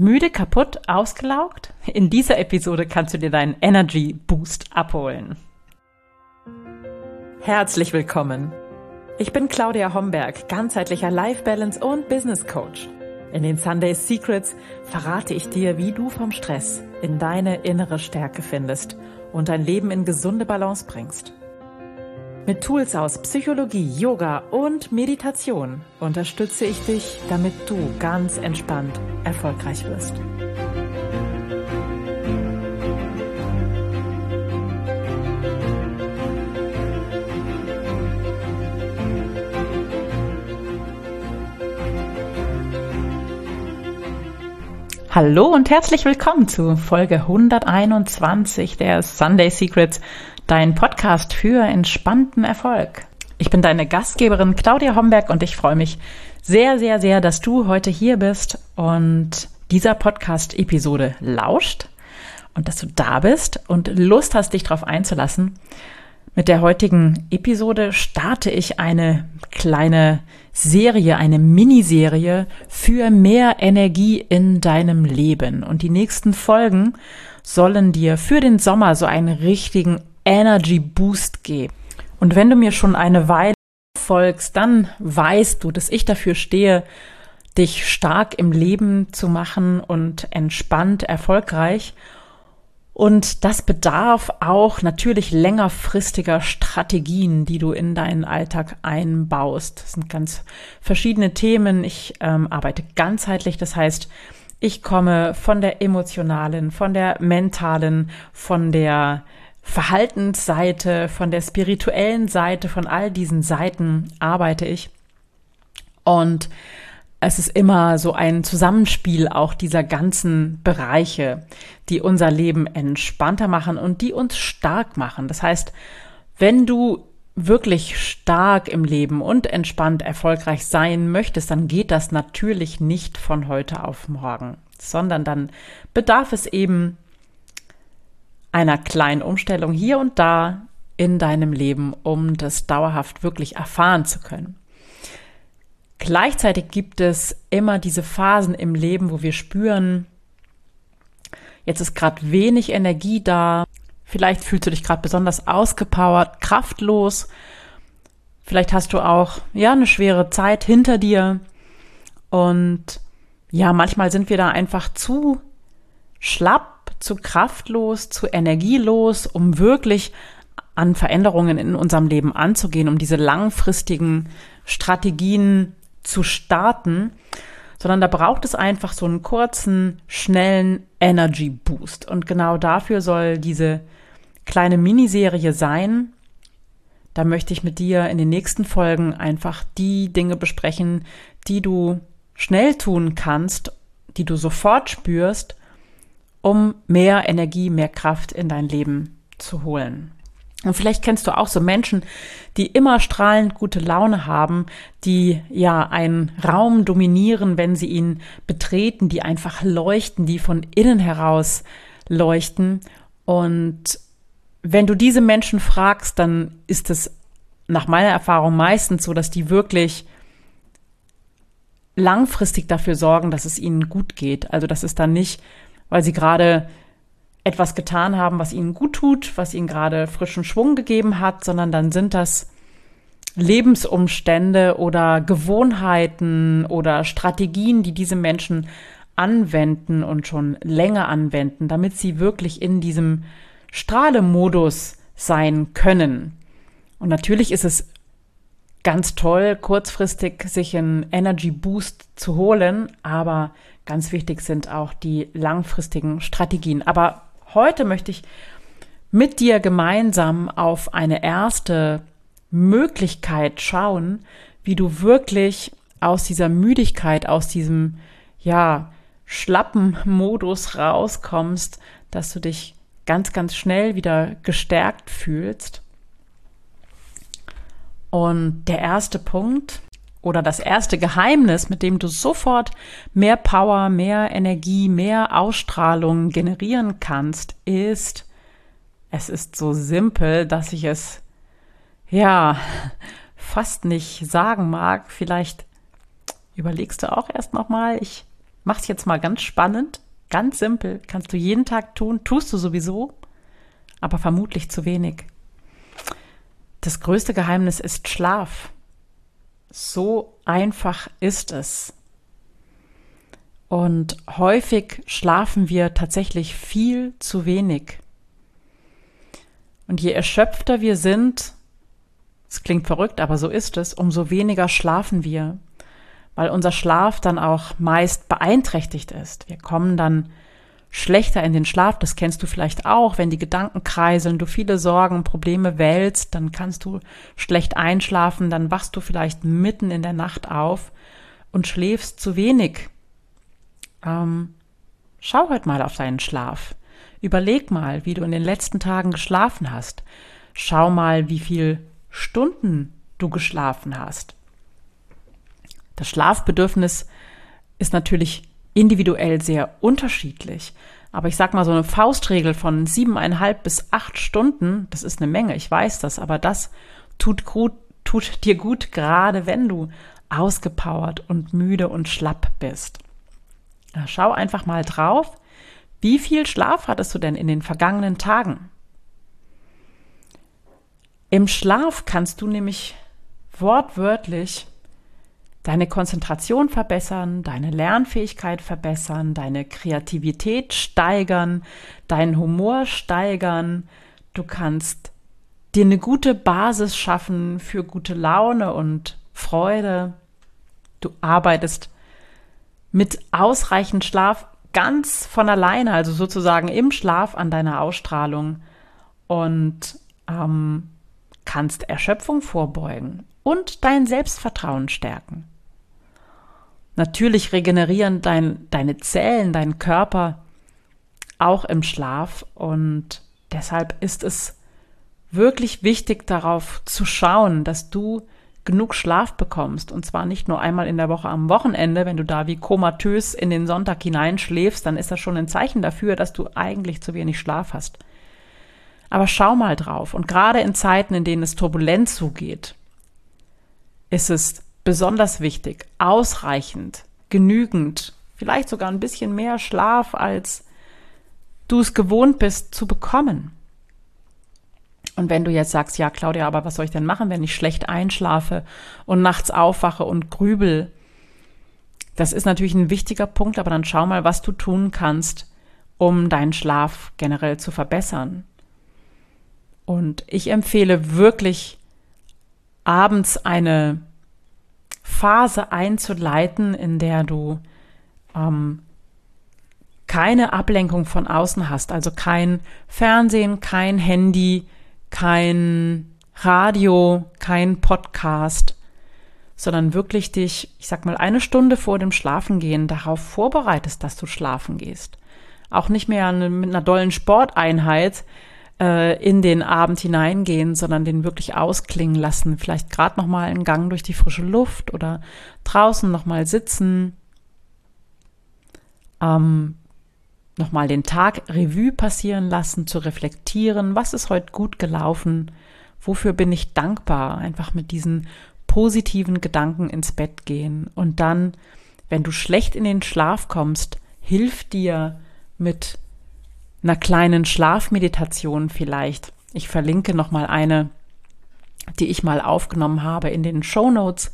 Müde, kaputt, ausgelaugt? In dieser Episode kannst du dir deinen Energy Boost abholen. Herzlich willkommen. Ich bin Claudia Homberg, ganzheitlicher Life Balance und Business Coach. In den Sunday Secrets verrate ich dir, wie du vom Stress in deine innere Stärke findest und dein Leben in gesunde Balance bringst. Mit Tools aus Psychologie, Yoga und Meditation unterstütze ich dich, damit du ganz entspannt erfolgreich wirst. Hallo und herzlich willkommen zu Folge 121 der Sunday Secrets dein Podcast für entspannten Erfolg. Ich bin deine Gastgeberin Claudia Homberg und ich freue mich sehr, sehr, sehr, dass du heute hier bist und dieser Podcast-Episode lauscht und dass du da bist und Lust hast, dich darauf einzulassen. Mit der heutigen Episode starte ich eine kleine Serie, eine Miniserie für mehr Energie in deinem Leben. Und die nächsten Folgen sollen dir für den Sommer so einen richtigen Energy Boost geben. Und wenn du mir schon eine Weile folgst, dann weißt du, dass ich dafür stehe, dich stark im Leben zu machen und entspannt erfolgreich. Und das bedarf auch natürlich längerfristiger Strategien, die du in deinen Alltag einbaust. Das sind ganz verschiedene Themen. Ich ähm, arbeite ganzheitlich, das heißt, ich komme von der emotionalen, von der mentalen, von der Verhaltensseite, von der spirituellen Seite, von all diesen Seiten arbeite ich. Und es ist immer so ein Zusammenspiel auch dieser ganzen Bereiche, die unser Leben entspannter machen und die uns stark machen. Das heißt, wenn du wirklich stark im Leben und entspannt erfolgreich sein möchtest, dann geht das natürlich nicht von heute auf morgen, sondern dann bedarf es eben einer kleinen Umstellung hier und da in deinem Leben, um das dauerhaft wirklich erfahren zu können. Gleichzeitig gibt es immer diese Phasen im Leben, wo wir spüren, jetzt ist gerade wenig Energie da, vielleicht fühlst du dich gerade besonders ausgepowert, kraftlos, vielleicht hast du auch ja eine schwere Zeit hinter dir und ja, manchmal sind wir da einfach zu schlapp zu kraftlos, zu energielos, um wirklich an Veränderungen in unserem Leben anzugehen, um diese langfristigen Strategien zu starten, sondern da braucht es einfach so einen kurzen, schnellen Energy Boost. Und genau dafür soll diese kleine Miniserie sein. Da möchte ich mit dir in den nächsten Folgen einfach die Dinge besprechen, die du schnell tun kannst, die du sofort spürst um mehr Energie, mehr Kraft in dein Leben zu holen. Und vielleicht kennst du auch so Menschen, die immer strahlend gute Laune haben, die ja einen Raum dominieren, wenn sie ihn betreten, die einfach leuchten, die von innen heraus leuchten. Und wenn du diese Menschen fragst, dann ist es nach meiner Erfahrung meistens so, dass die wirklich langfristig dafür sorgen, dass es ihnen gut geht. Also dass es dann nicht weil sie gerade etwas getan haben, was ihnen gut tut, was ihnen gerade frischen Schwung gegeben hat, sondern dann sind das Lebensumstände oder Gewohnheiten oder Strategien, die diese Menschen anwenden und schon länger anwenden, damit sie wirklich in diesem Strahlemodus sein können. Und natürlich ist es ganz toll, kurzfristig sich einen Energy Boost zu holen, aber Ganz wichtig sind auch die langfristigen Strategien. Aber heute möchte ich mit dir gemeinsam auf eine erste Möglichkeit schauen, wie du wirklich aus dieser Müdigkeit, aus diesem, ja, schlappen Modus rauskommst, dass du dich ganz, ganz schnell wieder gestärkt fühlst. Und der erste Punkt, oder das erste Geheimnis, mit dem du sofort mehr Power, mehr Energie, mehr Ausstrahlung generieren kannst, ist, es ist so simpel, dass ich es ja fast nicht sagen mag. Vielleicht überlegst du auch erst noch mal. Ich Mach's jetzt mal ganz spannend, ganz simpel, kannst du jeden Tag tun, tust du sowieso, aber vermutlich zu wenig. Das größte Geheimnis ist Schlaf. So einfach ist es. Und häufig schlafen wir tatsächlich viel zu wenig. Und je erschöpfter wir sind, es klingt verrückt, aber so ist es, umso weniger schlafen wir, weil unser Schlaf dann auch meist beeinträchtigt ist. Wir kommen dann schlechter in den Schlaf, das kennst du vielleicht auch, wenn die Gedanken kreiseln, du viele Sorgen, Probleme wälzt, dann kannst du schlecht einschlafen, dann wachst du vielleicht mitten in der Nacht auf und schläfst zu wenig. Ähm, schau heute mal auf deinen Schlaf. Überleg mal, wie du in den letzten Tagen geschlafen hast. Schau mal, wie viel Stunden du geschlafen hast. Das Schlafbedürfnis ist natürlich individuell sehr unterschiedlich. Aber ich sag mal, so eine Faustregel von siebeneinhalb bis acht Stunden, das ist eine Menge, ich weiß das, aber das tut gut, tut dir gut, gerade wenn du ausgepowert und müde und schlapp bist. Schau einfach mal drauf, wie viel Schlaf hattest du denn in den vergangenen Tagen? Im Schlaf kannst du nämlich wortwörtlich deine Konzentration verbessern, deine Lernfähigkeit verbessern, deine Kreativität steigern, deinen Humor steigern. Du kannst dir eine gute Basis schaffen für gute Laune und Freude. Du arbeitest mit ausreichend Schlaf ganz von alleine, also sozusagen im Schlaf an deiner Ausstrahlung und ähm, kannst Erschöpfung vorbeugen und dein Selbstvertrauen stärken. Natürlich regenerieren dein, deine Zellen, dein Körper auch im Schlaf und deshalb ist es wirklich wichtig darauf zu schauen, dass du genug Schlaf bekommst. Und zwar nicht nur einmal in der Woche am Wochenende, wenn du da wie komatös in den Sonntag hineinschläfst, dann ist das schon ein Zeichen dafür, dass du eigentlich zu wenig Schlaf hast. Aber schau mal drauf. Und gerade in Zeiten, in denen es turbulent zugeht, ist es besonders wichtig, ausreichend, genügend, vielleicht sogar ein bisschen mehr Schlaf, als du es gewohnt bist zu bekommen. Und wenn du jetzt sagst, ja, Claudia, aber was soll ich denn machen, wenn ich schlecht einschlafe und nachts aufwache und grübel? Das ist natürlich ein wichtiger Punkt, aber dann schau mal, was du tun kannst, um deinen Schlaf generell zu verbessern. Und ich empfehle wirklich, abends eine Phase einzuleiten, in der du ähm, keine Ablenkung von außen hast, also kein Fernsehen, kein Handy, kein Radio, kein Podcast, sondern wirklich dich, ich sag mal, eine Stunde vor dem Schlafengehen darauf vorbereitest, dass du schlafen gehst. Auch nicht mehr mit einer dollen Sporteinheit, äh, in den Abend hineingehen, sondern den wirklich ausklingen lassen. Vielleicht gerade noch mal einen Gang durch die frische Luft oder draußen noch mal sitzen. Ähm, noch mal den Tag Revue passieren lassen, zu reflektieren, was ist heute gut gelaufen, wofür bin ich dankbar, einfach mit diesen positiven Gedanken ins Bett gehen und dann, wenn du schlecht in den Schlaf kommst, hilft dir mit einer kleinen Schlafmeditation vielleicht. Ich verlinke noch mal eine, die ich mal aufgenommen habe in den Show Notes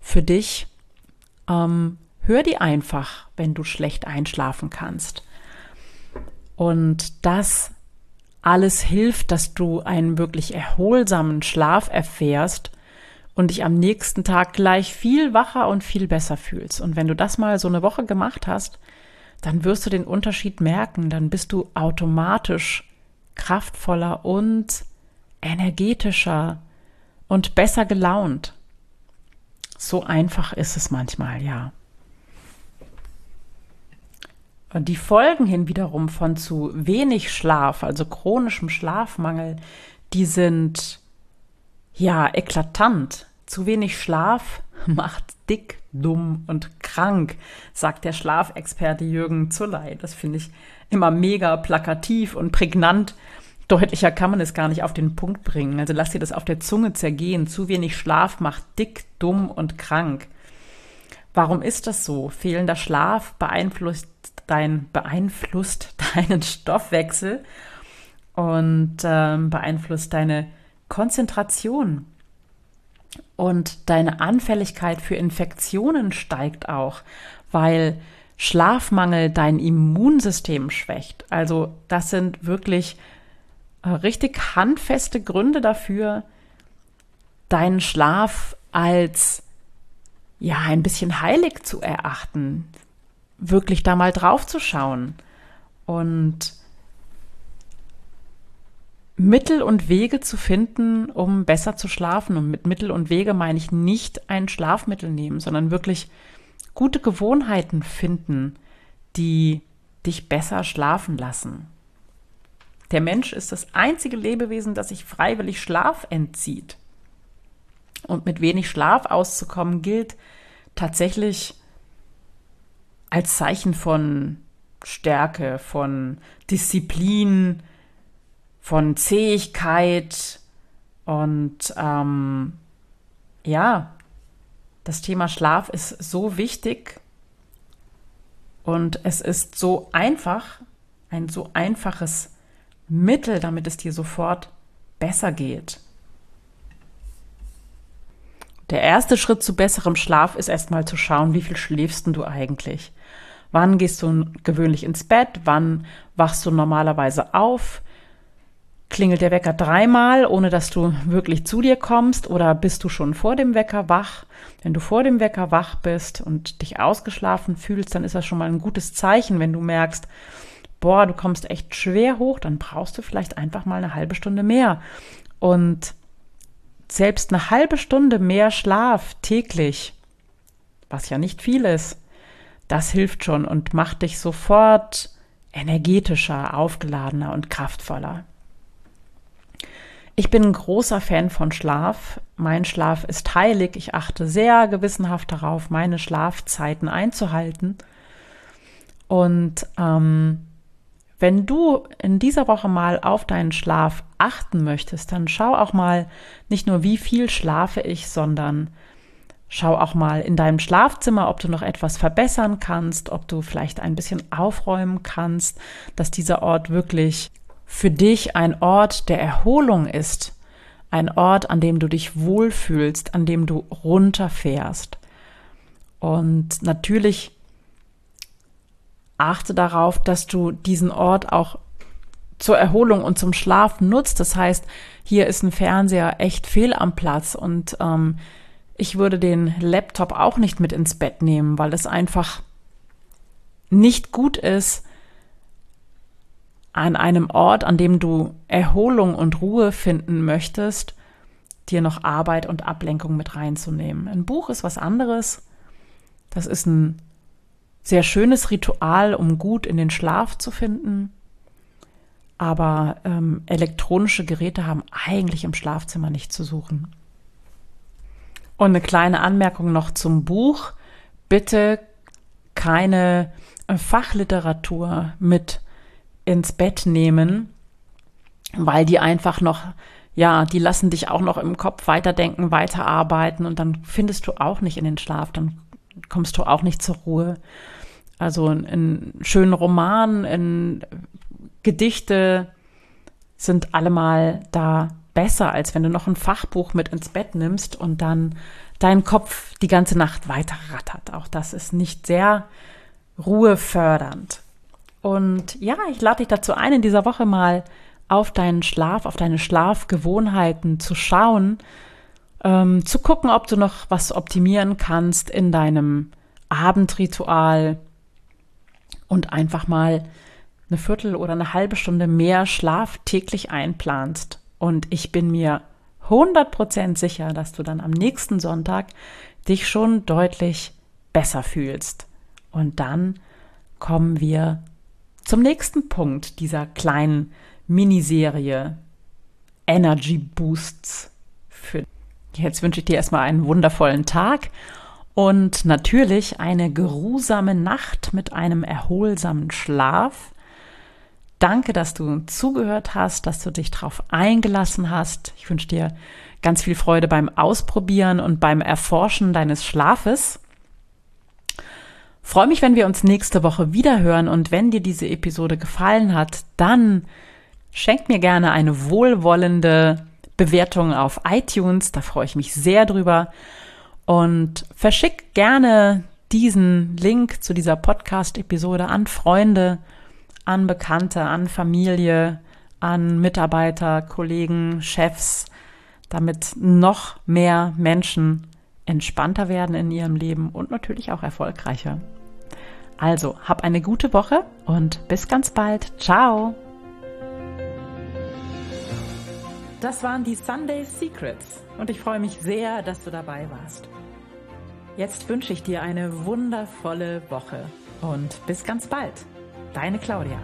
für dich. Ähm, hör die einfach, wenn du schlecht einschlafen kannst. Und das alles hilft, dass du einen wirklich erholsamen Schlaf erfährst und dich am nächsten Tag gleich viel wacher und viel besser fühlst. Und wenn du das mal so eine Woche gemacht hast, dann wirst du den Unterschied merken. Dann bist du automatisch kraftvoller und energetischer und besser gelaunt. So einfach ist es manchmal, ja. Und die Folgen hin wiederum von zu wenig Schlaf, also chronischem Schlafmangel, die sind ja eklatant. Zu wenig Schlaf macht dick, dumm und krank, sagt der Schlafexperte Jürgen Zulley. Das finde ich immer mega plakativ und prägnant. Deutlicher kann man es gar nicht auf den Punkt bringen. Also lass dir das auf der Zunge zergehen. Zu wenig Schlaf macht dick, dumm und krank. Warum ist das so? Fehlender Schlaf beeinflusst, dein, beeinflusst deinen Stoffwechsel und ähm, beeinflusst deine Konzentration. Und deine Anfälligkeit für Infektionen steigt auch, weil Schlafmangel dein Immunsystem schwächt. Also das sind wirklich äh, richtig handfeste Gründe dafür, deinen Schlaf als ja ein bisschen heilig zu erachten, wirklich da mal drauf zu schauen und Mittel und Wege zu finden, um besser zu schlafen. Und mit Mittel und Wege meine ich nicht ein Schlafmittel nehmen, sondern wirklich gute Gewohnheiten finden, die dich besser schlafen lassen. Der Mensch ist das einzige Lebewesen, das sich freiwillig Schlaf entzieht. Und mit wenig Schlaf auszukommen gilt tatsächlich als Zeichen von Stärke, von Disziplin, von Zähigkeit und ähm, ja, das Thema Schlaf ist so wichtig und es ist so einfach, ein so einfaches Mittel, damit es dir sofort besser geht. Der erste Schritt zu besserem Schlaf ist erstmal zu schauen, wie viel schläfst du eigentlich? Wann gehst du gewöhnlich ins Bett? Wann wachst du normalerweise auf? Klingelt der Wecker dreimal, ohne dass du wirklich zu dir kommst? Oder bist du schon vor dem Wecker wach? Wenn du vor dem Wecker wach bist und dich ausgeschlafen fühlst, dann ist das schon mal ein gutes Zeichen, wenn du merkst, boah, du kommst echt schwer hoch, dann brauchst du vielleicht einfach mal eine halbe Stunde mehr. Und selbst eine halbe Stunde mehr Schlaf täglich, was ja nicht viel ist, das hilft schon und macht dich sofort energetischer, aufgeladener und kraftvoller. Ich bin ein großer Fan von Schlaf. Mein Schlaf ist heilig. Ich achte sehr gewissenhaft darauf, meine Schlafzeiten einzuhalten. Und ähm, wenn du in dieser Woche mal auf deinen Schlaf achten möchtest, dann schau auch mal nicht nur, wie viel schlafe ich, sondern schau auch mal in deinem Schlafzimmer, ob du noch etwas verbessern kannst, ob du vielleicht ein bisschen aufräumen kannst, dass dieser Ort wirklich für dich ein Ort der Erholung ist, ein Ort, an dem du dich wohlfühlst, an dem du runterfährst. Und natürlich achte darauf, dass du diesen Ort auch zur Erholung und zum Schlaf nutzt. Das heißt, hier ist ein Fernseher echt fehl am Platz und ähm, ich würde den Laptop auch nicht mit ins Bett nehmen, weil es einfach nicht gut ist, an einem Ort, an dem du Erholung und Ruhe finden möchtest, dir noch Arbeit und Ablenkung mit reinzunehmen. Ein Buch ist was anderes. Das ist ein sehr schönes Ritual, um gut in den Schlaf zu finden. Aber ähm, elektronische Geräte haben eigentlich im Schlafzimmer nicht zu suchen. Und eine kleine Anmerkung noch zum Buch. Bitte keine Fachliteratur mit ins Bett nehmen, weil die einfach noch, ja, die lassen dich auch noch im Kopf weiterdenken, weiterarbeiten und dann findest du auch nicht in den Schlaf, dann kommst du auch nicht zur Ruhe. Also ein schönen Roman, in Gedichte sind allemal da besser, als wenn du noch ein Fachbuch mit ins Bett nimmst und dann dein Kopf die ganze Nacht weiter rattert. Auch das ist nicht sehr ruhefördernd. Und ja, ich lade dich dazu ein, in dieser Woche mal auf deinen Schlaf, auf deine Schlafgewohnheiten zu schauen, ähm, zu gucken, ob du noch was optimieren kannst in deinem Abendritual und einfach mal eine Viertel oder eine halbe Stunde mehr Schlaf täglich einplanst. Und ich bin mir 100% sicher, dass du dann am nächsten Sonntag dich schon deutlich besser fühlst. Und dann kommen wir zum nächsten Punkt dieser kleinen Miniserie Energy Boosts. Für Jetzt wünsche ich dir erstmal einen wundervollen Tag und natürlich eine geruhsame Nacht mit einem erholsamen Schlaf. Danke, dass du zugehört hast, dass du dich darauf eingelassen hast. Ich wünsche dir ganz viel Freude beim Ausprobieren und beim Erforschen deines Schlafes. Freue mich, wenn wir uns nächste Woche wieder hören und wenn dir diese Episode gefallen hat, dann schenk mir gerne eine wohlwollende Bewertung auf iTunes, da freue ich mich sehr drüber. Und verschick gerne diesen Link zu dieser Podcast-Episode an Freunde, an Bekannte, an Familie, an Mitarbeiter, Kollegen, Chefs, damit noch mehr Menschen entspannter werden in ihrem Leben und natürlich auch erfolgreicher. Also, hab eine gute Woche und bis ganz bald. Ciao! Das waren die Sunday Secrets und ich freue mich sehr, dass du dabei warst. Jetzt wünsche ich dir eine wundervolle Woche und bis ganz bald. Deine Claudia.